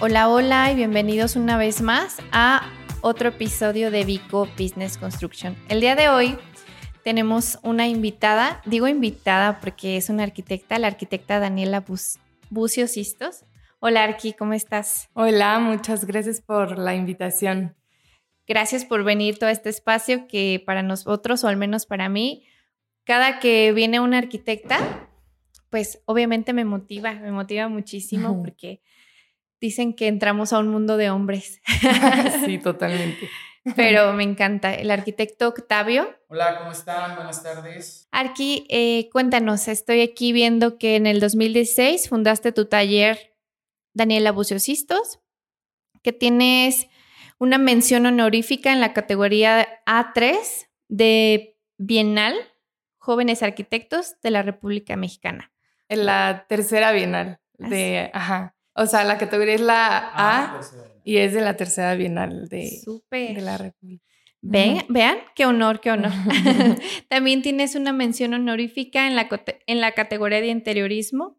Hola, hola y bienvenidos una vez más a otro episodio de Vico Business Construction. El día de hoy tenemos una invitada, digo invitada porque es una arquitecta, la arquitecta Daniela Bucio Sistos. Hola Arqui, ¿cómo estás? Hola, muchas gracias por la invitación. Gracias por venir todo este espacio que para nosotros, o al menos para mí, cada que viene una arquitecta, pues obviamente me motiva, me motiva muchísimo porque dicen que entramos a un mundo de hombres. sí, totalmente. Pero me encanta. El arquitecto Octavio. Hola, ¿cómo están? Buenas tardes. Arqui, eh, cuéntanos, estoy aquí viendo que en el 2016 fundaste tu taller Daniela Buciosistos, que tienes una mención honorífica en la categoría A3 de Bienal Jóvenes Arquitectos de la República Mexicana. En la tercera Bienal de, ajá. O sea, la categoría es la A, y es de la tercera bienal de, de la República. Ven, Vean, qué honor, qué honor. También tienes una mención honorífica en la, en la categoría de interiorismo.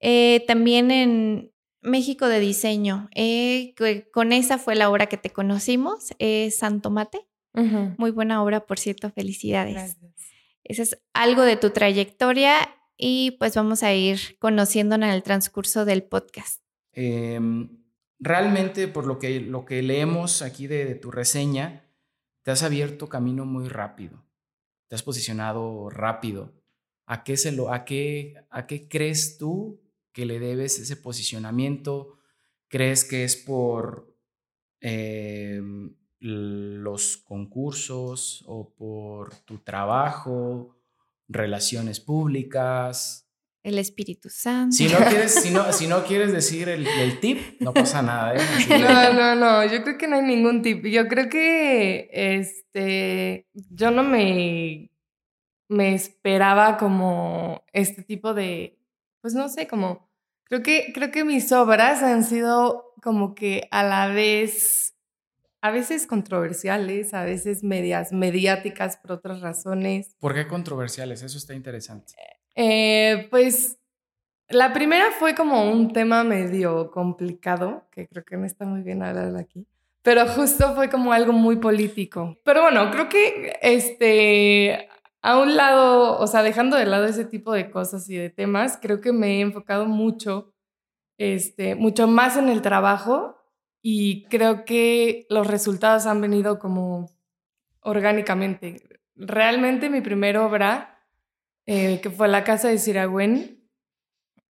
Eh, también en México de diseño. Eh, con esa fue la obra que te conocimos, Santo Mate. Muy buena obra, por cierto, felicidades. Gracias. Ese es algo de tu trayectoria y pues vamos a ir conociéndonos en el transcurso del podcast. Em, realmente, por lo que, lo que leemos aquí de, tu reseña, te has abierto camino muy rápido, te has posicionado rápido. ¿A qué, se lo, a qué, a qué crees tú que le debes ese posicionamiento? ¿Crees que es por em, los concursos o por tu trabajo relaciones públicas. El Espíritu Santo. Si no quieres, si no, si no quieres decir el, tip, no pasa nada. ¿eh? No, no, no, yo creo que no hay ningún tip. Yo creo que este, yo no me, me esperaba como este tipo de, pues no sé, como, creo que, creo que mis obras han sido como que a la vez a veces controversiales, a veces medias mediáticas por otras razones. ¿Por qué controversiales? Eso está interesante. Eh, pues la primera fue como un tema medio complicado, que creo que no está muy bien hablar aquí, pero justo fue como algo muy político. Pero bueno, creo que este, a un lado, o sea, dejando de lado ese tipo de cosas y de temas, creo que me he enfocado mucho, este, mucho más en el trabajo y creo que los resultados han venido como orgánicamente. Realmente mi primera obra, eh, que fue La Casa de Siragüen,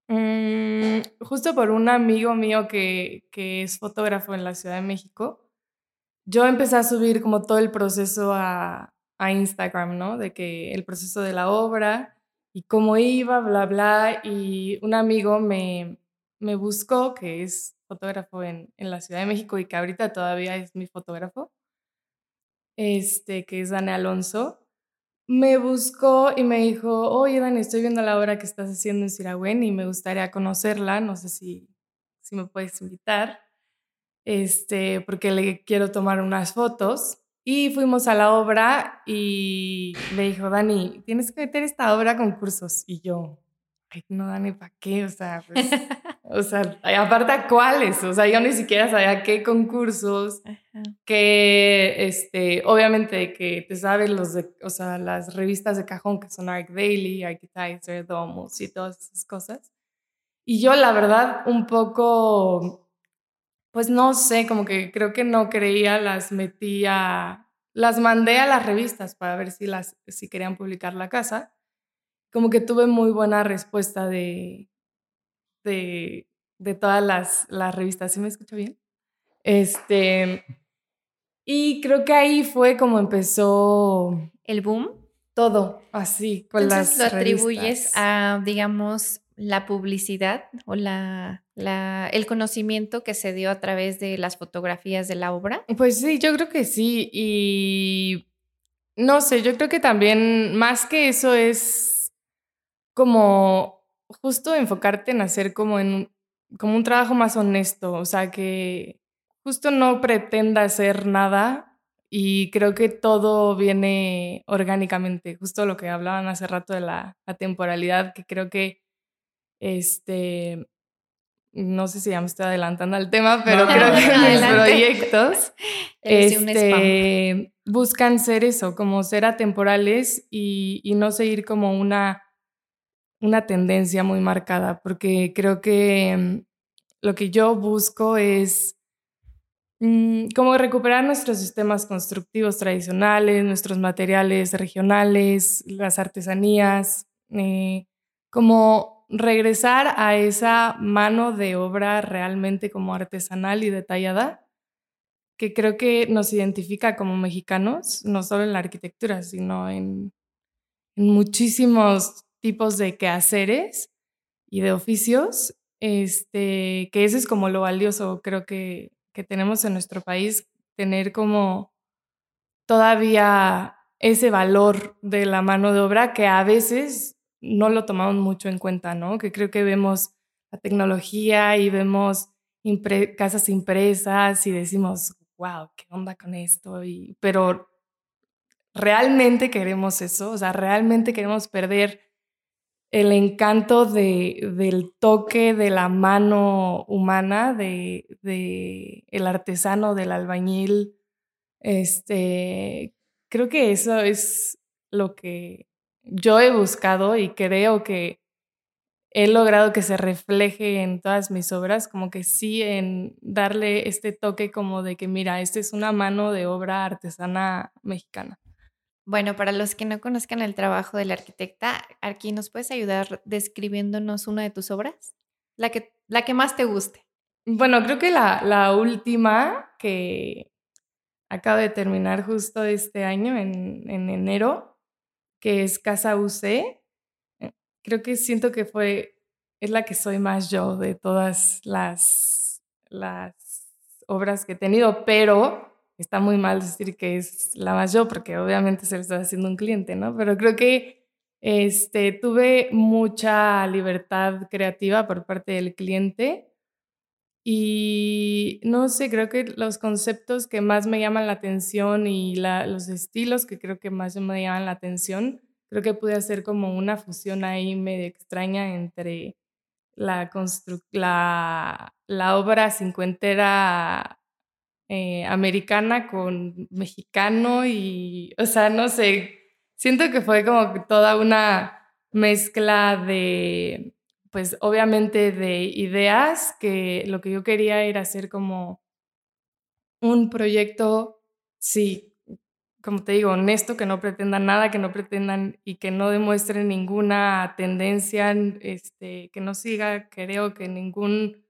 mm, justo por un amigo mío que, que es fotógrafo en la Ciudad de México, yo empecé a subir como todo el proceso a, a Instagram, ¿no? De que el proceso de la obra y cómo iba, bla, bla. Y un amigo me, me buscó, que es fotógrafo en, en, la Ciudad de México y que ahorita todavía es mi fotógrafo, este, que es Dani Alonso, me buscó y me dijo, oye Dani, estoy viendo la obra que estás haciendo en Siragüen y me gustaría conocerla, no sé si, si me puedes invitar, este, porque le quiero tomar unas fotos. Y fuimos a la obra y me dijo, Dani, tienes que meter esta obra a concursos. Y yo, ay, no, Dani, ¿para qué? O sea, pues, o sea, aparte a cuáles, o sea, yo ni siquiera sabía qué concursos, que, este, obviamente que te sabes los de, o sea, las revistas de cajón que son Arc Daily, Architizer, Domus y todas esas cosas. Y yo, la verdad, un poco, pues no sé, como que creo que no creía, las metía, las mandé a las revistas para ver si, las, si querían publicar la casa como que tuve muy buena respuesta de, de, de todas las, las revistas. ¿Sí me escucho bien? Este, y creo que ahí fue como empezó... ¿El boom? Todo, así, con Entonces, lo atribuyes a, digamos, la publicidad o la, la, el conocimiento que se dio a través de las fotografías de la obra? Pues sí, yo creo que sí. Y no sé, yo creo que también más que eso es como justo enfocarte en hacer como en como un trabajo más honesto, o sea, que justo no pretenda hacer nada y creo que todo viene orgánicamente, justo lo que hablaban hace rato de la, temporalidad, que creo que este no sé si ya me estoy adelantando al tema, pero creo que mis proyectos este, buscan ser eso, como ser atemporales y, y, no seguir como una, una tendencia muy marcada, porque creo que mm, lo que yo busco es mm, como recuperar nuestros sistemas constructivos tradicionales, nuestros materiales regionales, las artesanías, eh, como regresar a esa mano de obra realmente como artesanal y detallada, que creo que nos identifica como mexicanos, no solo en la arquitectura, sino en, muchísimos tipos de quehaceres y de oficios, este, que eso es como lo valioso, creo que, que tenemos en nuestro país, tener como todavía ese valor de la mano de obra que a veces no lo tomamos mucho en cuenta, ¿no? Que creo que vemos la tecnología y vemos casas impresas y decimos, wow, ¿qué onda con esto? Y, pero realmente queremos eso, o sea, realmente queremos perder el encanto de, del toque de la mano humana, de, de el artesano, del albañil. Este, creo que eso es lo que yo he buscado y creo que he logrado que se refleje en todas mis obras, como que sí en darle este toque como de que, mira, esta es una mano de obra artesana mexicana. Bueno, para los que no conozcan el trabajo del arquitecta, aquí nos puedes ayudar describiéndonos una de tus obras, la que, la que más te guste. Bueno, creo que la, la última que acabo de terminar justo este año, en, en enero, que es Casa UC. Eh, creo que siento que fue, es la que soy más yo de todas las, las obras que he tenido, pero está muy mal decir que es la más yo, porque obviamente se lo está haciendo un cliente, ¿no? Pero creo que este, tuve mucha libertad creativa por parte del cliente y no sé, creo que los conceptos que más me llaman la atención y los estilos que creo que más me llaman la atención, creo que pude hacer como una fusión ahí medio extraña entre la, la, la obra cincuentera eh, americana con mexicano y, o sea, no sé, siento que fue como toda una mezcla de pues obviamente de ideas, que lo que yo quería era hacer como un proyecto, sí, como te digo, honesto, que no pretendan nada, que no pretendan y que no demuestren ninguna tendencia, este, que no siga, creo que ningún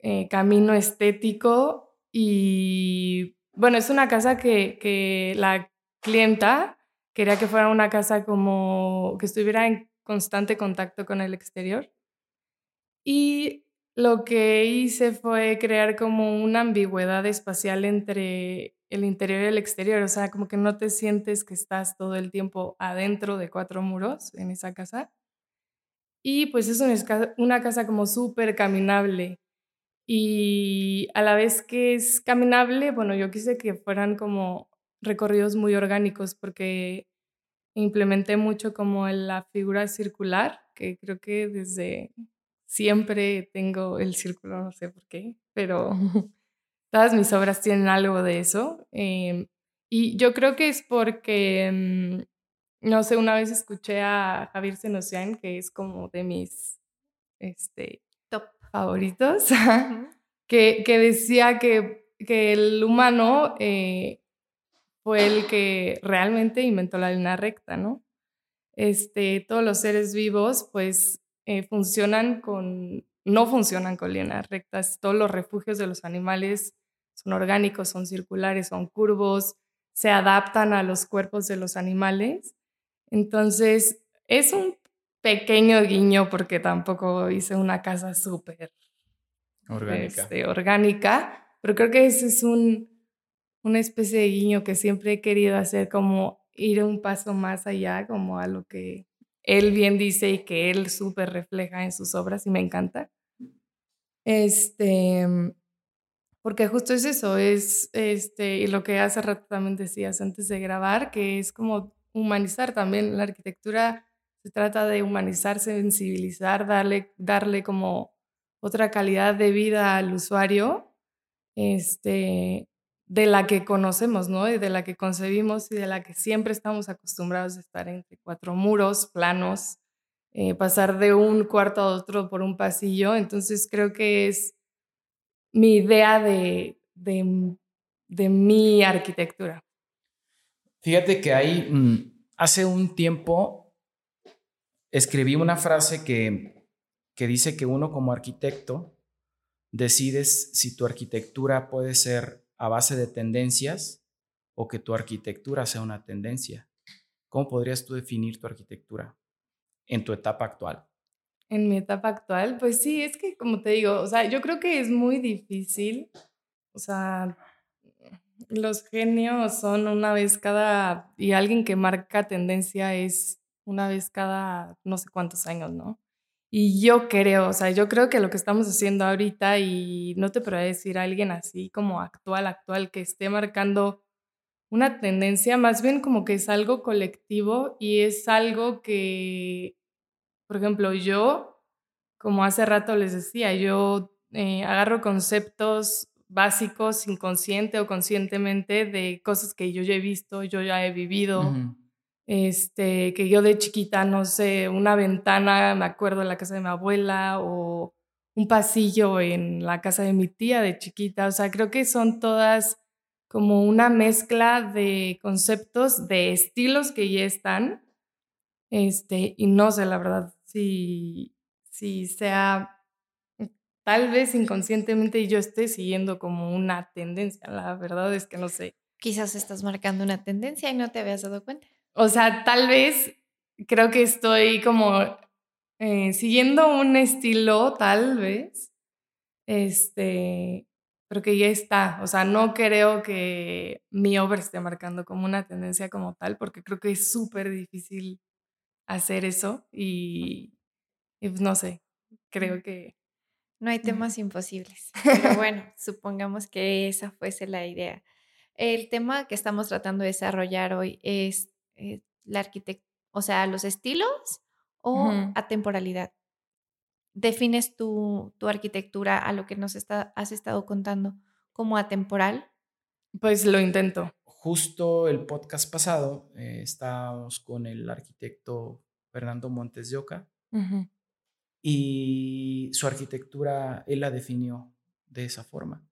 eh, camino estético. Y bueno, es una casa que, que la clienta quería que fuera una casa como que estuviera en constante contacto con el exterior. Y lo que hice fue crear como una ambigüedad espacial entre el interior y el exterior, o sea, como que no te sientes que estás todo el tiempo adentro de cuatro muros en esa casa. Y pues es una, una casa como súper caminable. Y a la vez que es caminable, bueno, yo quise que fueran como recorridos muy orgánicos porque implementé mucho como la figura circular, que creo que desde siempre tengo el círculo, no sé por qué, pero todas mis obras tienen algo de eso. Em, y yo creo que es porque, mm, no sé, una vez escuché a Javier Senosian, que es como de mis este, favoritos, que, que, decía que, que el humano eh, fue el que realmente inventó la línea recta, ¿no? Este, todos los seres vivos, pues, eh, funcionan con, no funcionan con líneas rectas. Todos los refugios de los animales son orgánicos, son circulares, son curvos, se adaptan a los cuerpos de los animales. Entonces, es un pequeño guiño porque tampoco hice una casa súper orgánica. Este, orgánica, pero creo que ese es un, una especie de guiño que siempre he querido hacer, como ir un paso más allá, como a lo que él bien dice y que él súper refleja en sus obras y me encanta. Este, porque justo es eso, es este, y lo que hace rato también decías antes de grabar, que es como humanizar también la arquitectura, se trata de humanizar, sensibilizar, darle, darle como otra calidad de vida al usuario, este, de la que conocemos, ¿no? Y de la que concebimos y de la que siempre estamos acostumbrados a estar entre cuatro muros planos, eh, pasar de un cuarto a otro por un pasillo. Entonces creo que es mi idea de, de, mi arquitectura. Fíjate que ahí, mm, hace un tiempo, escribí una frase que, que dice que uno como arquitecto decides si tu arquitectura puede ser a base de tendencias o que tu arquitectura sea una tendencia. ¿Cómo podrías tú definir tu arquitectura en tu etapa actual? En mi etapa actual, pues sí, es que como te digo, o sea, yo creo que es muy difícil, o sea, los genios son una vez cada, y alguien que marca tendencia es una vez cada no sé cuántos años, ¿no? Y yo creo, o sea, yo creo que lo que estamos haciendo ahorita, y no te podría decir a alguien así como actual, actual, que esté marcando una tendencia, más bien como que es algo colectivo y es algo que, por ejemplo, yo, como hace rato les decía, yo eh, agarro conceptos básicos inconsciente o conscientemente de cosas que yo ya he visto, yo ya he vivido este, que yo de chiquita, no sé, una ventana, me acuerdo en la casa de mi abuela o un pasillo en la casa de mi tía de chiquita, o sea, creo que son todas como una mezcla de conceptos, de estilos que ya están, este, y no sé, la verdad, si, si sea tal vez inconscientemente yo esté siguiendo como una tendencia, la verdad es que no sé. Quizás estás marcando una tendencia y no te habías dado cuenta. O sea, tal vez creo que estoy como eh, siguiendo un estilo, tal vez, este, pero que ya está. O sea, no creo que mi obra esté marcando como una tendencia como tal, porque creo que es súper difícil hacer eso y, pues, no sé, creo que... No hay temas imposibles, pero bueno, supongamos que esa fuese la idea. El tema que estamos tratando de desarrollar hoy es eh, la arquitectura, o sea, los estilos o a temporalidad. ¿Defines tu, tu, arquitectura a lo que nos está, has estado contando como atemporal? Pues lo intento. Justo el podcast pasado eh, estábamos con el arquitecto Fernando Montes de Oca y su arquitectura él la definió de esa forma.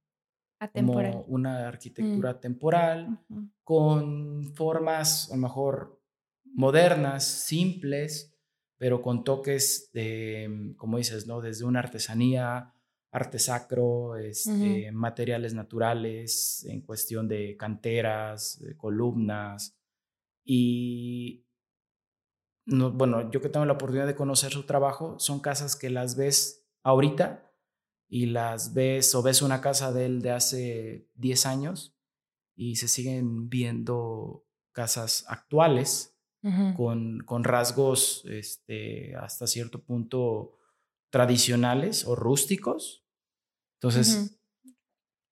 Atemporal. Como una mm. arquitectura temporal, con formas a lo mejor modernas, simples, pero con toques de, como dices, ¿no? Desde una artesanía, arte sacro, este, materiales naturales, en cuestión de canteras, de columnas. Y no, bueno, yo que tengo la oportunidad de conocer su trabajo, son casas que las ves ahorita y las ves o ves una casa de él de hace 10 años y se siguen viendo casas actuales con, con, rasgos este, hasta cierto punto tradicionales o rústicos. Entonces,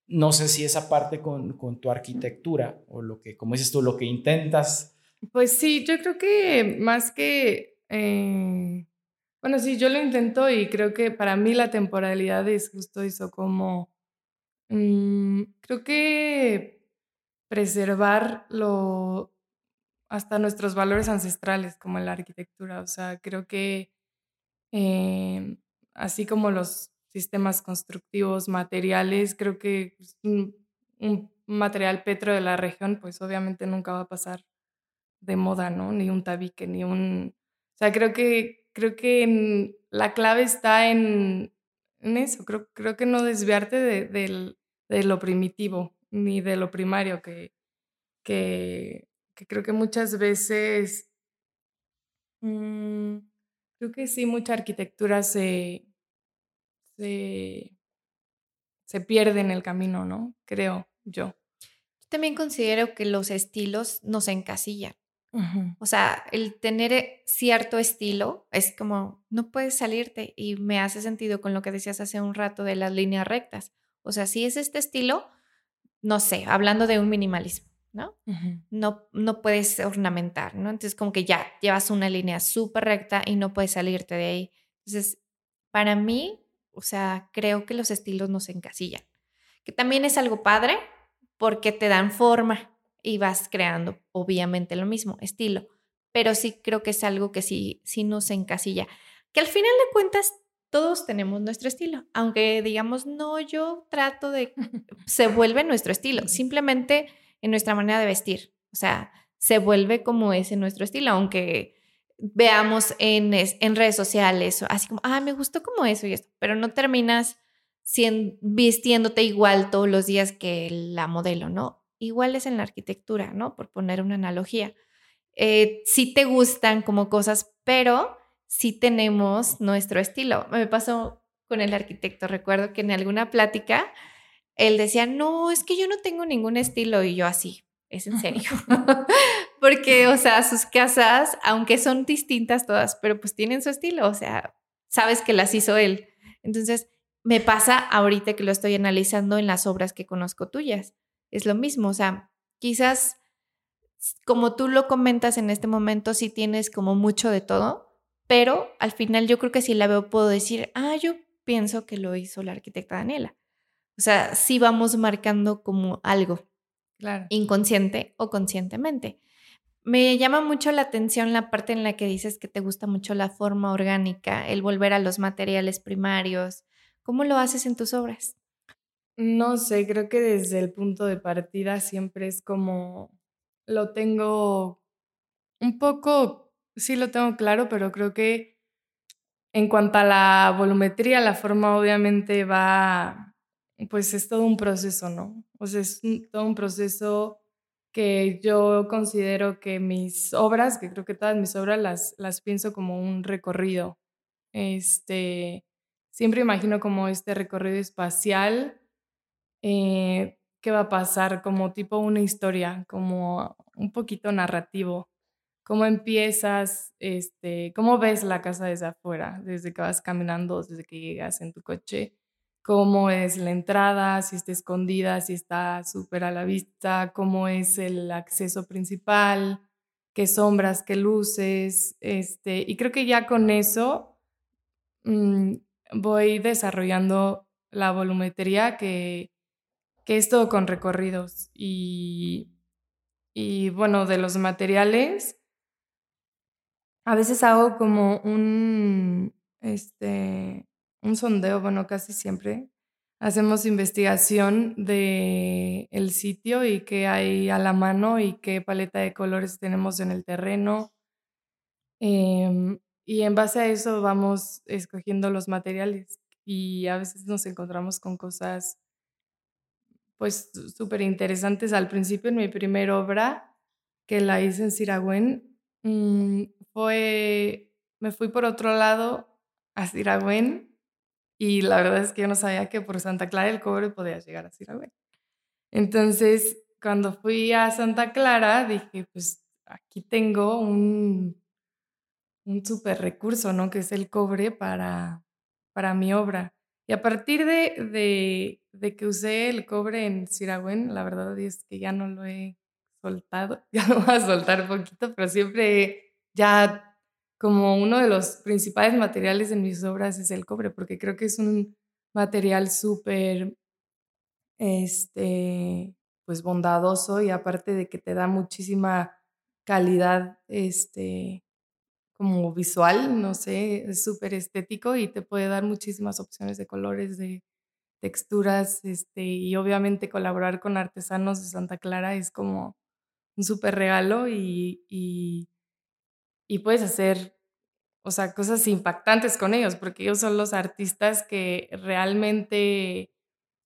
no sé si esa parte con, con, tu arquitectura o lo que, como dices tú, lo que intentas. Pues sí, yo creo que más que... Eh, bueno, sí, yo lo intento y creo que para mí la temporalidad es justo eso, como mm, creo que preservar lo, hasta nuestros valores ancestrales, como en la arquitectura. O sea, creo que eh, así como los sistemas constructivos, materiales, creo que pues, un, un, material petro de la región, pues obviamente nunca va a pasar de moda, ¿no? Ni un tabique, ni un... O sea, creo que creo que la clave está en, eso, creo, que no desviarte de, lo primitivo ni de lo primario, que, creo que muchas veces, mm, creo que sí, mucha arquitectura se, se, se pierde en el camino, ¿no? Creo yo. También considero que los estilos nos encasillan. O sea, el tener eh, cierto estilo es como, no puedes salirte y me hace sentido con lo que decías hace un rato de las líneas rectas. O sea, si es este estilo, no sé, hablando de un minimalismo, ¿no? no, no puedes ornamentar, ¿no? Entonces como que ya llevas una línea súper recta y no puedes salirte de ahí. Entonces, para mí, O sea, creo que los estilos nos encasillan. Que también es algo padre porque te dan forma y vas creando, obviamente, lo mismo, estilo. Pero sí creo que es algo que sí, sí nos encasilla. Que al final de cuentas todos tenemos nuestro estilo, aunque digamos, no, yo trato de, se vuelve nuestro estilo, simplemente en nuestra manera de vestir, o sea, se vuelve como es en nuestro estilo, aunque veamos en, en redes sociales, así como, ah, me gustó como eso y esto, pero no terminas vistiéndote igual todos los días que la modelo, ¿no? Igual es en la arquitectura, ¿no? Por poner una analogía. Eh, sí te gustan como cosas, pero sí tenemos nuestro estilo. Me pasó con el arquitecto, recuerdo que en alguna plática él decía, no, es que yo no tengo ningún estilo y yo así, es en serio. Porque, o sea, sus casas, aunque son distintas todas, pero pues tienen su estilo, o sea, sabes que las hizo él. Entonces, me pasa ahorita que lo estoy analizando en las obras que conozco tuyas. Es lo mismo, o sea, quizás como tú lo comentas en este momento, sí tienes como mucho de todo, pero al final yo creo que si la veo puedo decir, ah, yo pienso que lo hizo la arquitecta Daniela. O sea, sí vamos marcando como algo, claro. inconsciente o conscientemente. Me llama mucho la atención la parte en la que dices que te gusta mucho la forma orgánica, el volver a los materiales primarios. ¿Cómo lo haces en tus obras? No sé, creo que desde el punto de partida siempre es como lo tengo un poco sí lo tengo claro, pero creo que en cuanto a la volumetría, la forma obviamente va, pues es todo un proceso, ¿no? O sea, es todo un proceso que yo considero que mis obras, que creo que todas mis obras las, las pienso como un recorrido. Este, siempre imagino como este recorrido espacial, eh, qué va a pasar, como tipo una historia, como un poquito narrativo. Cómo empiezas, este, cómo ves la casa desde afuera, desde que vas caminando, desde que llegas en tu coche, cómo es la entrada, si está escondida, si está súper a la vista, cómo es el acceso principal, qué sombras, qué luces, este, y creo que ya con eso mm, voy desarrollando la volumetría que, que es todo con recorridos y, y bueno, de los materiales, a veces hago como un, este, un sondeo, bueno, casi siempre. Hacemos investigación de el sitio y qué hay a la mano y qué paleta de colores tenemos en el terreno. Em, y en base a eso vamos escogiendo los materiales y a veces nos encontramos con cosas pues súper interesantes. Al principio en mi primera obra, que la hice en Siragüen, mm, fue, me fui por otro lado a Siragüen y la verdad es que yo no sabía que por Santa Clara el cobre podía llegar a Siragüen. Entonces, cuando fui a Santa Clara, dije, pues aquí tengo un, un super recurso, ¿no? Que es el cobre para, para mi obra. Y a partir de, de, que usé el cobre en Siragüen, la verdad es que ya no lo he soltado, ya lo voy a soltar poquito, pero siempre ya como uno de los principales materiales en mis obras es el cobre, porque creo que es un material súper, este, pues bondadoso y aparte de que te da muchísima calidad, este, como visual, no sé, es súper estético y te puede dar muchísimas opciones de colores, de texturas, este, y obviamente colaborar con artesanos de Santa Clara es como un súper regalo y, y y puedes hacer, o sea, cosas impactantes con ellos, porque ellos son los artistas que realmente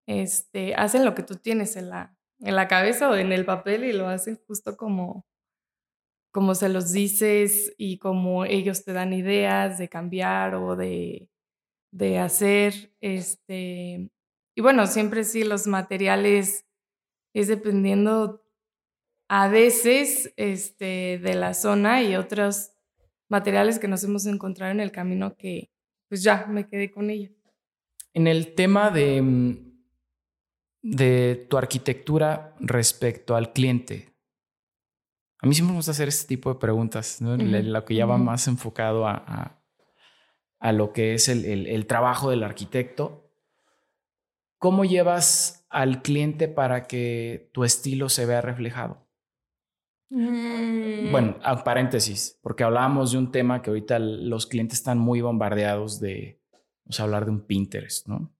este, hacen lo que tú tienes en la, en la cabeza o en el papel y lo hacen justo como, como se los dices y como ellos te dan ideas de cambiar o de, de hacer. Este, y bueno, siempre sí, los materiales es dependiendo a veces este, de la zona y otros materiales que nos hemos encontrado en el camino que pues ya me quedé con ella. En el tema de, mm, de tu arquitectura respecto al cliente, a mí siempre me gusta hacer este tipo de preguntas, ¿no? lo que ya va más enfocado a, a lo que es el, trabajo del arquitecto. ¿Cómo llevas al cliente para que tu estilo se vea reflejado? Mm. Bueno, a paréntesis, porque hablábamos de un tema que ahorita los clientes están muy bombardeados de, vamos a hablar de un Pinterest, ¿no?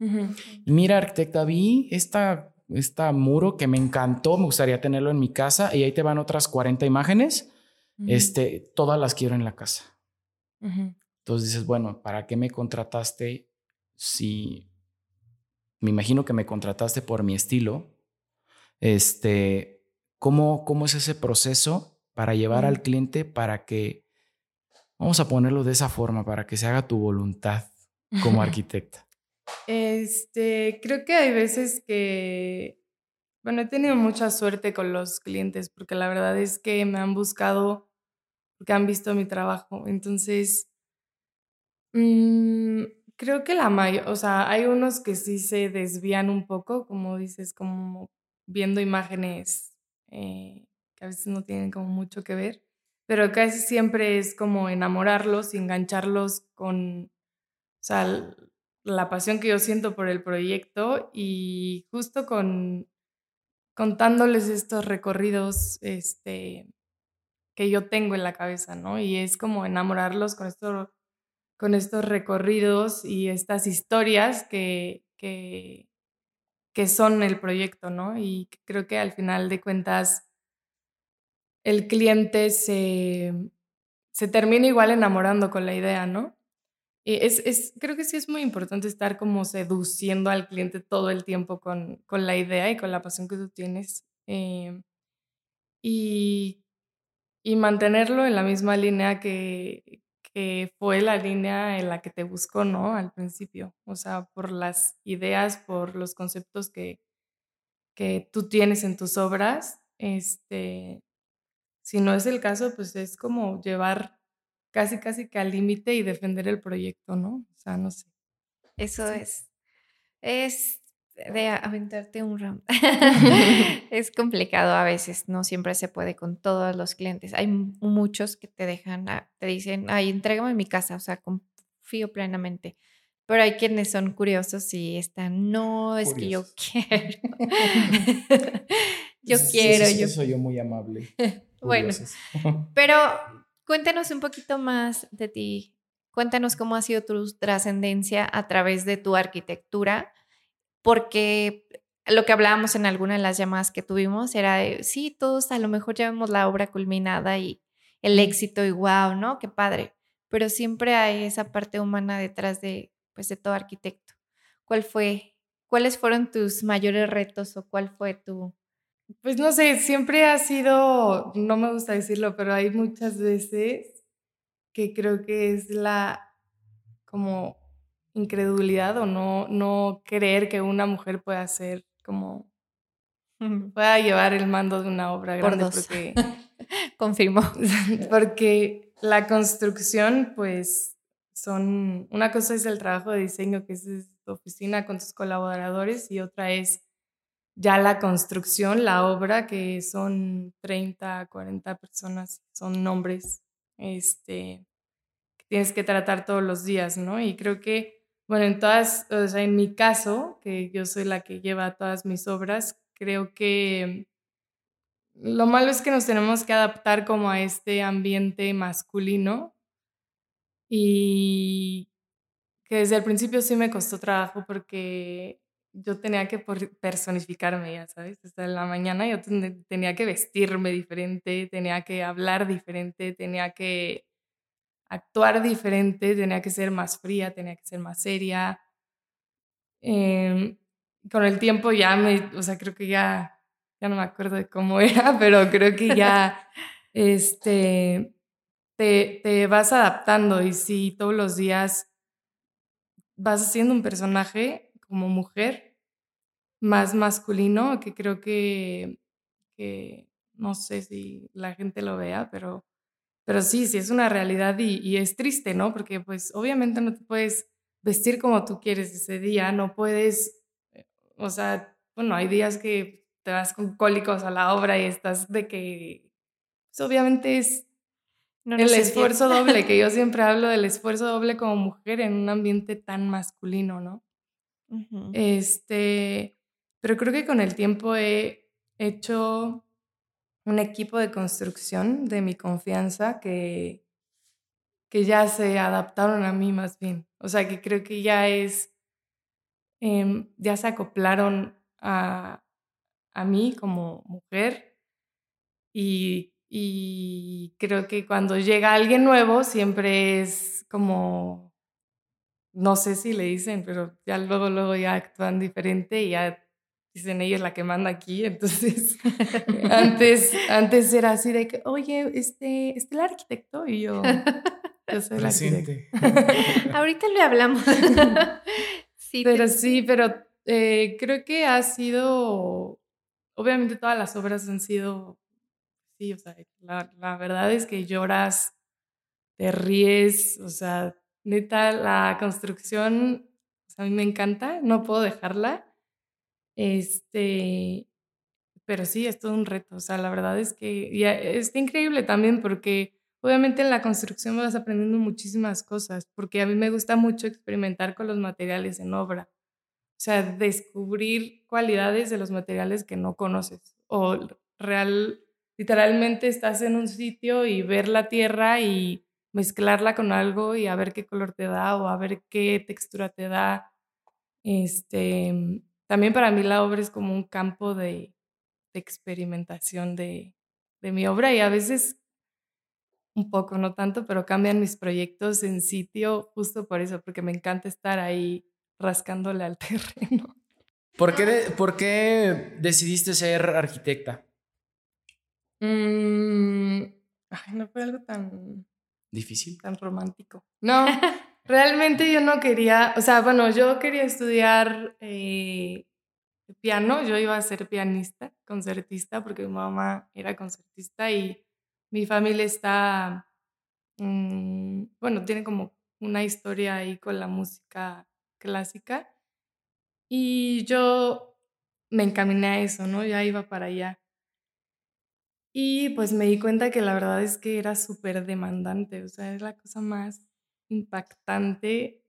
mira, arquitecta, vi esta, esta muro que me encantó, me gustaría tenerlo en mi casa y ahí te van otras 40 imágenes, este, todas las quiero en la casa. Entonces dices, bueno, ¿para qué me contrataste si me imagino que me contrataste por mi estilo? Este, ¿cómo, cómo es ese proceso para llevar al cliente para que, vamos a ponerlo de esa forma, para que se haga tu voluntad como arquitecta? Este, creo que hay veces que, bueno, he tenido mucha suerte con los clientes porque la verdad es que me han buscado porque han visto mi trabajo. Entonces, Mm, creo que la mayor, o sea, hay unos que sí se desvían un poco, como dices, como viendo imágenes eh, que a veces no tienen como mucho que ver, pero casi siempre es como enamorarlos engancharlos con, o sea, la pasión que yo siento por el proyecto y justo con contándoles estos recorridos este, que yo tengo en la cabeza, ¿no? Y es como enamorarlos con esto con estos recorridos y estas historias que, que, que son el proyecto, ¿no? Y creo que al final de cuentas el cliente se, se termina igual enamorando con la idea, ¿no? Y es, es, creo que sí es muy importante estar como seduciendo al cliente todo el tiempo con, con la idea y con la pasión que tú tienes. Eh, y, y mantenerlo en la misma línea que, fue la línea en la que te buscó, ¿no? Al principio, o sea, por las ideas, por los conceptos que, que tú tienes en tus obras, este, si no es el caso, pues es como llevar casi, casi que al límite y defender el proyecto, ¿no? O sea, no sé. Eso es. Es de aventarte un ram. es complicado a veces, no siempre se puede con todos los clientes. Hay muchos que te dejan, te dicen, ay, entrégame mi casa, o sea, confío plenamente. Pero hay quienes son curiosos y están, no, es que yo quiero. yo quiero. yo soy yo muy amable. bueno, pero cuéntanos un poquito más de ti. Cuéntanos cómo ha sido tu trascendencia a través de tu arquitectura porque lo que hablábamos en alguna de las llamadas que tuvimos era, sí, todos a lo mejor ya vemos la obra culminada y el éxito y wow, ¿no? Qué padre. Pero siempre hay esa parte humana detrás de, pues, de todo arquitecto. ¿Cuál fue, cuáles fueron tus mayores retos o cuál fue tu... Pues no sé, siempre ha sido, no me gusta decirlo, pero hay muchas veces que creo que es la, como incredulidad o no, no creer que una mujer pueda ser como pueda llevar el mando de una obra grande porque confirmo. porque la construcción pues son una cosa es el trabajo de diseño que es tu oficina con tus colaboradores y otra es ya la construcción, la obra que son 30, 40 personas, son nombres este tienes que tratar todos los días, ¿no? Y creo que bueno, en todas, o sea, en mi caso, que yo soy la que lleva todas mis obras, creo que lo malo es que nos tenemos que adaptar como a este ambiente masculino y que desde el principio sí me costó trabajo porque yo tenía que personificarme, ya sabes, hasta la mañana yo tenía que vestirme diferente, tenía que hablar diferente, tenía que actuar diferente, tenía que ser más fría, tenía que ser más seria. Em, con el tiempo ya me, o sea, creo que ya, ya no me acuerdo de cómo era, pero creo que ya, este, te, te vas adaptando y si todos los días vas haciendo un personaje como mujer más masculino, que creo que, que no sé si la gente lo vea, pero pero sí, sí es una realidad y, es triste, ¿no? Porque pues obviamente no te puedes vestir como tú quieres ese día, no puedes, eh, o sea, bueno, hay días que te vas con cólicos a la obra y estás de que, pues obviamente es el esfuerzo doble, que yo siempre hablo del esfuerzo doble como mujer en un ambiente tan masculino, ¿no? Este, pero creo que con el tiempo he hecho un equipo de construcción de mi confianza que, que ya se adaptaron a mí más bien. O sea, que creo que ya es, em, ya se acoplaron a, a mí como mujer y, y creo que cuando llega alguien nuevo siempre es como, no sé si le dicen, pero ya luego, luego ya actúan diferente y ya dicen ella es la que manda aquí, entonces antes, antes era así de que, oye, este, este el arquitecto y yo, yo soy el arquitecto. Ahorita le hablamos. sí, pero sí, pero eh, creo que ha sido, obviamente todas las obras han sido, sí, o sea, la, la verdad es que lloras, te ríes, o sea, neta, la construcción, a mí me encanta, no puedo dejarla. Este, pero sí, es todo un reto. O sea, la verdad es que y está increíble también porque obviamente en la construcción vas aprendiendo muchísimas cosas, porque a mí me gusta mucho experimentar con los materiales en obra. O sea, descubrir cualidades de los materiales que no conoces. O real, literalmente estás en un sitio y ver la tierra y mezclarla con algo y a ver qué color te da o a ver qué textura te da. Este, también para mí la obra es como un campo de, experimentación de, mi obra y a veces un poco, no tanto, pero cambian mis proyectos en sitio justo por eso, porque me encanta estar ahí rascándole al terreno. ¿Por qué, ¿por qué decidiste ser arquitecta? Mm, ay, no fue algo tan... Difícil. Tan romántico. No, Realmente yo no quería, o sea, bueno, yo quería estudiar eh, piano, yo iba a ser pianista, concertista, porque mi mamá era concertista y mi familia está, mm, bueno, tiene como una historia ahí con la música clásica. Y yo me encaminé a eso, ¿no? Ya iba para allá. Y pues me di cuenta que la verdad es que era súper demandante, o sea, es la cosa más impactante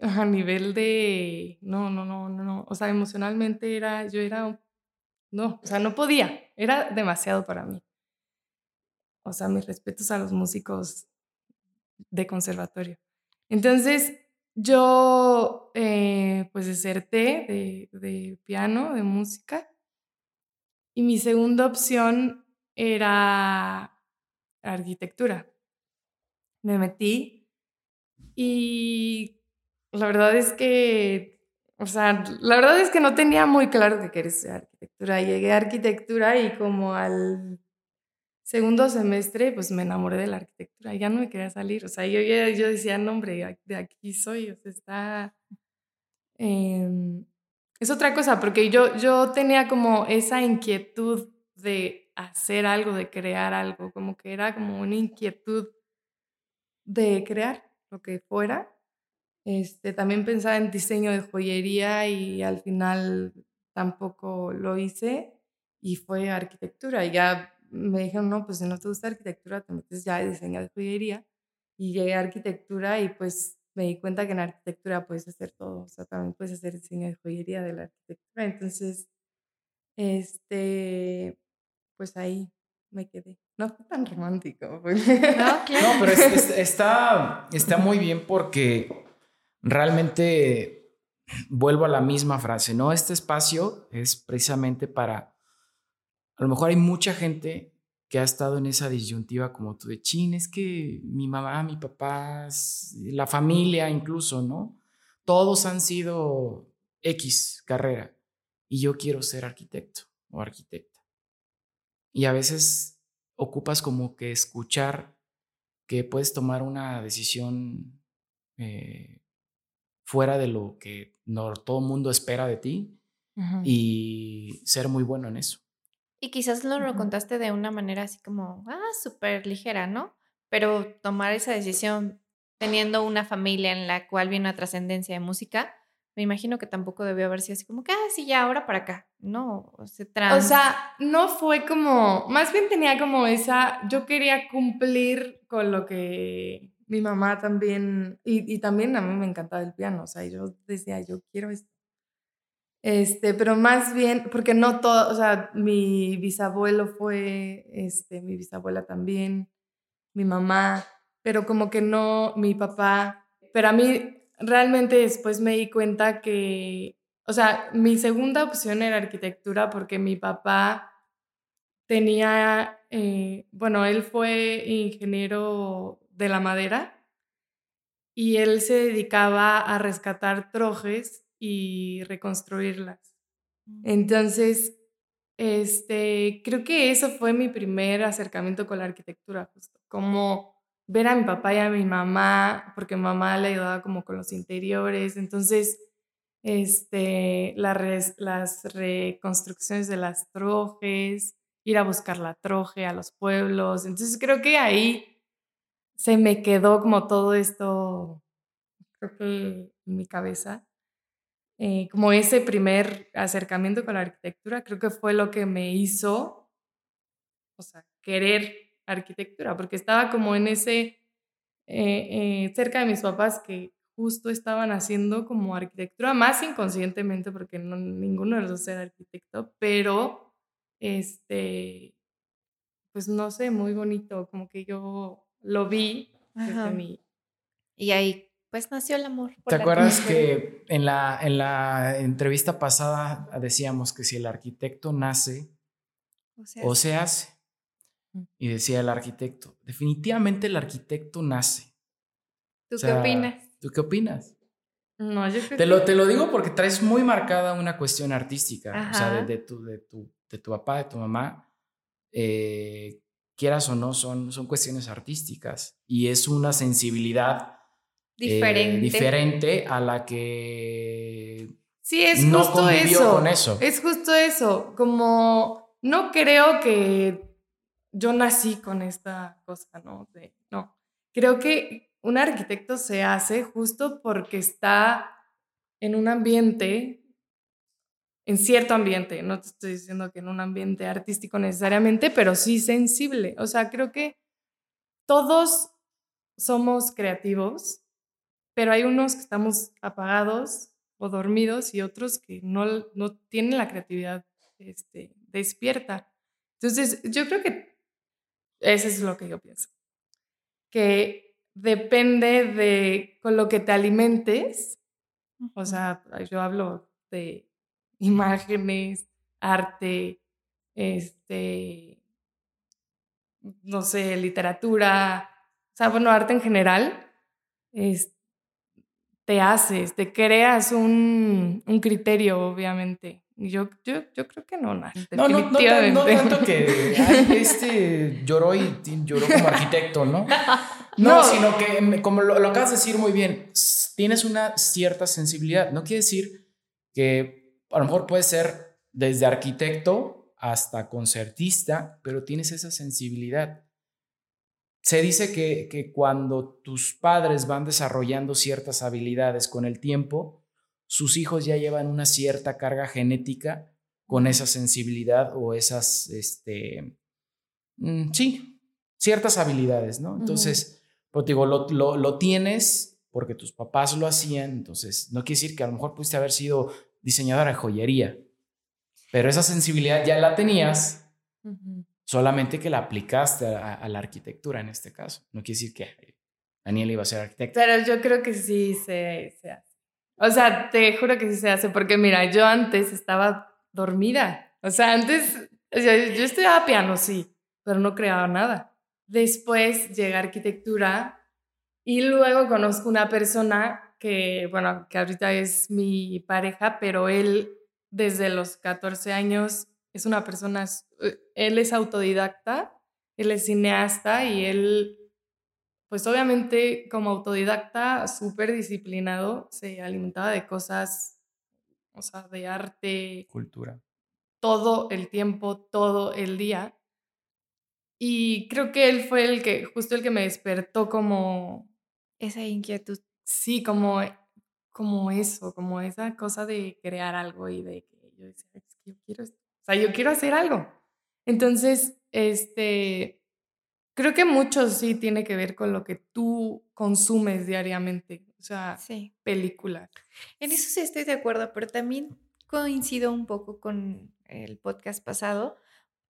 a nivel de, no, no, no, no, no, o sea, emocionalmente era, yo era, no, o sea, no podía, era demasiado para mí. O sea, mis respetos a los músicos de conservatorio. Entonces, yo eh, pues deserté de, de piano, de música, y mi segunda opción era arquitectura me metí y la verdad es que, o sea, la verdad es que no tenía muy claro que quería ser arquitectura. Llegué a arquitectura y como al segundo semestre, pues me enamoré de la arquitectura. Ya no me quería salir. O sea, yo, yo decía, no, hombre, de aquí soy. O sea, está... Em, es otra cosa, porque yo, yo tenía como esa inquietud de hacer algo, de crear algo, como que era como una inquietud de crear lo que fuera. Este, también pensaba en diseño de joyería y al final tampoco lo hice y fue arquitectura. Y ya me dijeron, no, pues si no te gusta arquitectura, te metes ya de diseño de joyería. Y llegué a arquitectura y pues me di cuenta que en arquitectura puedes hacer todo. O sea, también puedes hacer diseño de joyería de la arquitectura. Entonces, este, pues ahí me quedé. No fue tan romántico. Pues. No, pero está, está muy bien porque realmente vuelvo a la misma frase, ¿no? Este espacio es precisamente para, a lo mejor hay mucha gente que ha estado en esa disyuntiva como tú de chin, es que mi mamá, mi papá, la familia incluso, ¿no? Todos han sido X carrera y yo quiero ser arquitecto o arquitecta. Y a veces ocupas como que escuchar que puedes tomar una decisión eh, fuera de lo que no, todo el mundo espera de ti y ser muy bueno en eso. Y quizás lo, lo contaste de una manera así como, ah, súper ligera, ¿no? Pero tomar esa decisión teniendo una familia en la cual viene una trascendencia de música, Me imagino que tampoco debió haber sido así como que, ah, sí, ya, ahora para acá. No, se O sea, no fue como, más bien tenía como esa, yo quería cumplir con lo que mi mamá también, y, y también a mí me encantaba el piano, o sea, yo decía, yo quiero esto. Este, pero más bien, porque no todo, o sea, mi bisabuelo fue, este, mi bisabuela también, mi mamá, pero como que no, mi papá, pero a mí realmente después me di cuenta que, o sea, mi segunda opción era arquitectura porque mi papá tenía, eh, bueno, él fue ingeniero de la madera y él se dedicaba a rescatar trojes y reconstruirlas. Mm. Entonces, este, creo que eso fue mi primer acercamiento con la arquitectura, justo, como ver a mi papá y a mi mamá, porque mamá le ayudaba como con los interiores, entonces, este, las reconstrucciones de las trojes, ir a buscar la troje a los pueblos, entonces creo que ahí se me quedó como todo esto, creo que en mi cabeza. Eh, como ese primer acercamiento con la arquitectura, creo que fue lo que me hizo, o sea, querer arquitectura, porque estaba como en ese, eh, eh, cerca de mis papás que justo estaban haciendo como arquitectura, más inconscientemente, porque no, ninguno de los dos era arquitecto, pero, este, pues no sé, muy bonito, como que yo lo vi desde mi... Y ahí, pues nació el amor. ¿Te acuerdas que en la, en la entrevista pasada decíamos que si el arquitecto nace o se hace? Y decía el arquitecto, definitivamente el arquitecto nace. ¿Tú qué opinas? ¿Tú qué opinas? No, yo te lo, te lo digo porque traes muy marcada una cuestión artística, o sea, de, tu, de, tu, de tu papá, de tu mamá, eh, quieras o no, son, son cuestiones artísticas y es una sensibilidad eh, diferente, diferente a la que sí, es justo eso. con eso. Es justo eso, como no creo que yo nací con esta cosa, ¿no? no, creo que un arquitecto se hace justo porque está en un ambiente, en cierto ambiente, no te estoy diciendo que en un ambiente artístico necesariamente, pero sí sensible. O sea, creo que todos somos creativos, pero hay unos que estamos apagados o dormidos y otros que no, no tienen la creatividad este, despierta. Entonces, yo creo que eso es lo que yo pienso. Que depende de con lo que te alimentes. O sea, yo hablo de imágenes, arte, este, no sé, literatura, o sea, bueno, arte en general, te haces, te creas un, un criterio, obviamente. Yo, yo, yo creo que no, no, no, no, no, tanto que este lloró y lloró como arquitecto, ¿no? No, sino que, como lo, acabas de decir muy bien, tienes una cierta sensibilidad. No quiere decir que a lo mejor puedes ser desde arquitecto hasta concertista, pero tienes esa sensibilidad. Se dice que, que cuando tus padres van desarrollando ciertas habilidades con el tiempo, sus hijos ya llevan una cierta carga genética con esa sensibilidad o esas, este, mm, sí, ciertas habilidades, ¿no? Entonces, pues digo, lo, lo, tienes porque tus papás lo hacían, entonces no quiere decir que a lo mejor pudiste haber sido diseñadora de joyería, pero esa sensibilidad ya la tenías, solamente que la aplicaste a, la arquitectura en este caso. No quiere decir que Daniel iba a ser arquitecto. Pero yo creo que sí se, se o sea, te juro que sí se hace, porque mira, yo antes estaba dormida. O sea, antes, yo estudiaba piano, sí, pero no creaba nada. Después llega arquitectura y luego conozco una persona que, bueno, que ahorita es mi pareja, pero él desde los 14 años es una persona, él es autodidacta, él es cineasta y él pues obviamente como autodidacta, súper disciplinado, se alimentaba de cosas, o sea, de arte. Cultura. Todo el tiempo, todo el día. Y creo que él fue el que, justo el que me despertó como... Esa inquietud. Sí, como, como eso, como esa cosa de crear algo y de que yo decía, es que yo quiero, o sea, yo quiero hacer algo. Entonces, este, creo que mucho sí tiene que ver con lo que tú consumes diariamente, o sea, Sí. películas. En eso sí estoy de acuerdo, pero también coincido un poco con el podcast pasado,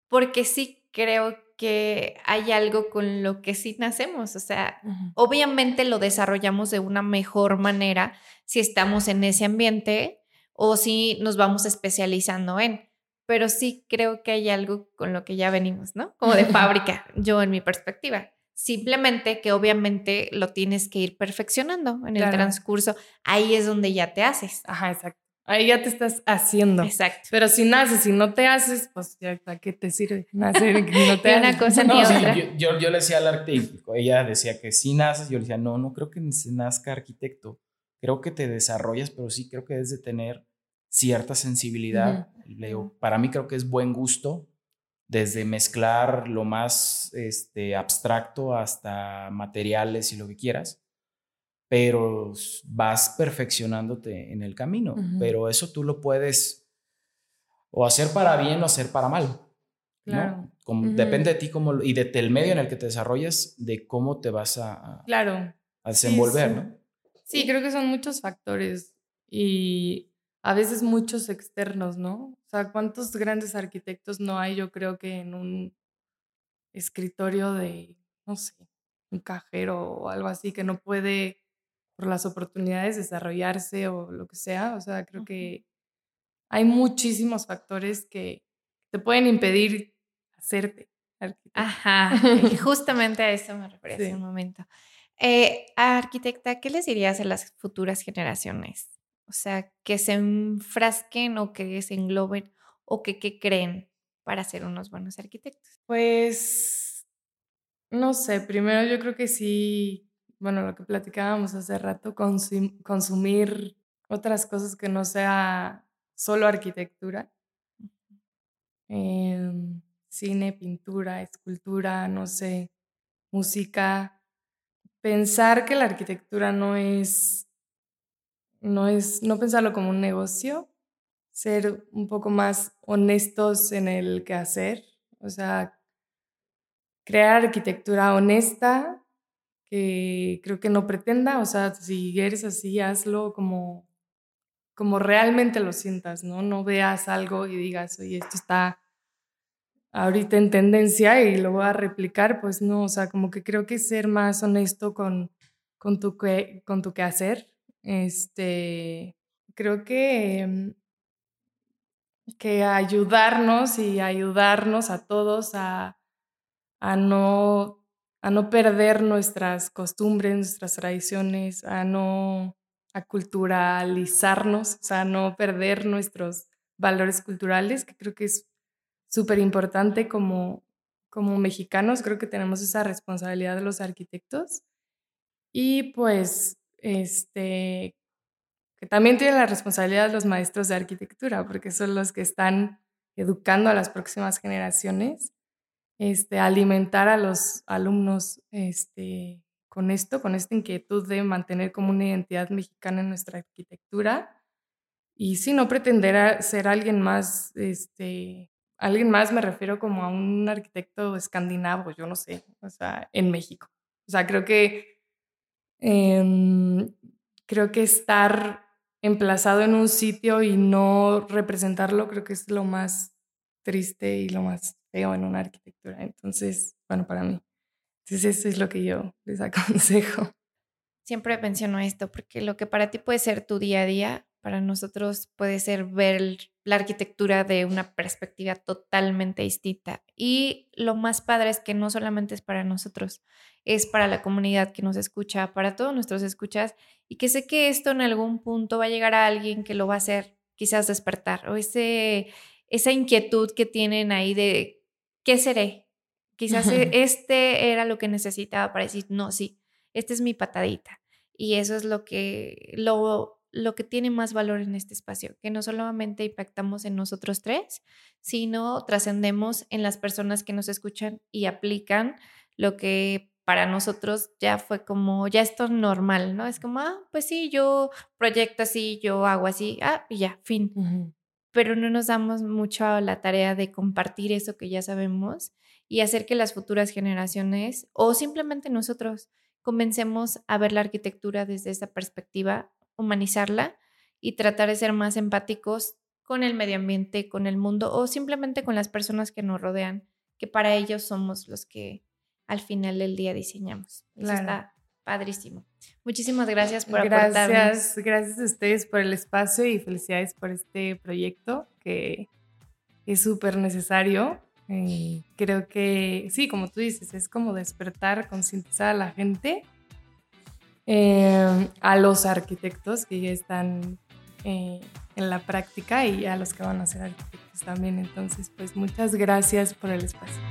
porque sí creo que hay algo con lo que sí nacemos, o sea, obviamente lo desarrollamos de una mejor manera si estamos en ese ambiente o si nos vamos especializando en, pero sí creo que hay algo con lo que ya venimos, ¿no? Como de fábrica, yo en mi perspectiva. Simplemente que obviamente lo tienes que ir perfeccionando en el transcurso. Ahí es donde ya te haces. Ajá, exacto. Ahí ya te estás haciendo. Exacto. Pero si naces y no te haces, pues ya ¿a qué te sirve nacer y no te Ni una haces? cosa ni No, sí, otra. yo, yo, yo le decía al arquitecto, ella decía que si naces, yo le decía, no, no creo que se nazca arquitecto, creo que te desarrollas, pero sí creo que debes de tener cierta sensibilidad. Le digo, para mí creo que es buen gusto, desde mezclar lo más este, abstracto hasta materiales y lo que quieras, pero vas perfeccionándote en el camino, pero eso tú lo puedes o hacer para bien o hacer para mal. ¿no? Claro. Depende de ti cómo, y de, del medio en el que te desarrollas, de cómo te vas a, Claro. a desenvolver, sí. ¿no? Sí, creo que son muchos factores y a veces muchos externos, ¿no? O sea, ¿cuántos grandes arquitectos no hay? Yo creo que en un escritorio de, no sé, un cajero o algo así que no puede por las oportunidades desarrollarse o lo que sea. O sea, creo que hay muchísimos factores que te pueden impedir hacerte arquitecto. Ajá, y justamente a eso me refería hace Sí. un momento. Eh, arquitecta, ¿qué les dirías a las futuras generaciones? O sea, que se enfrasquen o que se engloben o que, que creen para ser unos buenos arquitectos. Pues, no sé, primero yo creo que sí, bueno, lo que platicábamos hace rato, consum- consumir otras cosas que no sea solo arquitectura. Em, cine, pintura, escultura, no sé, música. Pensar que la arquitectura no es, no es, no pensarlo como un negocio, ser un poco más honestos en el quehacer, o sea, crear arquitectura honesta que creo que no pretenda, o sea, si eres así, hazlo como, como realmente lo sientas, ¿no? No veas algo y digas, oye, esto está ahorita en tendencia y lo voy a replicar, pues no, o sea, como que creo que ser más honesto con, con, tu, que, con tu quehacer, este, creo que, mm, que ayudarnos y ayudarnos a todos a, a no a no perder nuestras costumbres, nuestras tradiciones, a no culturalizarnos, o sea, a no perder nuestros valores culturales, que creo que es súper importante como, como mexicanos, creo que tenemos esa responsabilidad de los arquitectos. Y pues, este, que también tienen la responsabilidad los maestros de arquitectura, porque son los que están educando a las próximas generaciones este, alimentar a los alumnos este, con esto, con esta inquietud de mantener como una identidad mexicana en nuestra arquitectura. Y sí, no pretender ser alguien más, este, alguien más me refiero como a un arquitecto escandinavo, yo no sé, o sea, en México. O sea, creo que, em, creo que estar emplazado en un sitio y no representarlo, creo que es lo más triste y lo más feo en una arquitectura. Entonces, bueno, para mí. Entonces, eso es lo que yo les aconsejo. Siempre menciono esto porque lo que para ti puede ser tu día a día, para nosotros puede ser ver la arquitectura de una perspectiva totalmente distinta. Y lo más padre es que no solamente es para nosotros, es para la comunidad que nos escucha, para todos nuestros escuchas, y que sé que esto en algún punto va a llegar a alguien que lo va a hacer quizás despertar, o ese, esa inquietud que tienen ahí de, ¿qué seré? Quizás este era lo que necesitaba para decir, no, sí, esta es mi patadita. Y eso es lo que, lo, lo que tiene más valor en este espacio, que no solamente impactamos en nosotros tres, sino trascendemos en las personas que nos escuchan y aplican lo que para nosotros ya fue como, ya esto normal, ¿no? Es como, ah, pues sí, yo proyecto así, yo hago así, ah, y ya, fin. Pero no nos damos mucho a la tarea de compartir eso que ya sabemos y hacer que las futuras generaciones o simplemente nosotros comencemos a ver la arquitectura desde esa perspectiva, humanizarla y tratar de ser más empáticos con el medio ambiente, con el mundo o simplemente con las personas que nos rodean, que para ellos somos los que al final del día diseñamos. Eso está padrísimo. Muchísimas gracias por gracias, Gracias a ustedes por el espacio y felicidades por este proyecto que es súper necesario. Eh, creo que sí, como tú dices, es como despertar, concientizar a la gente, eh, a los arquitectos que ya están eh, en la práctica y a los que van a ser arquitectos también. Entonces, pues muchas gracias por el espacio.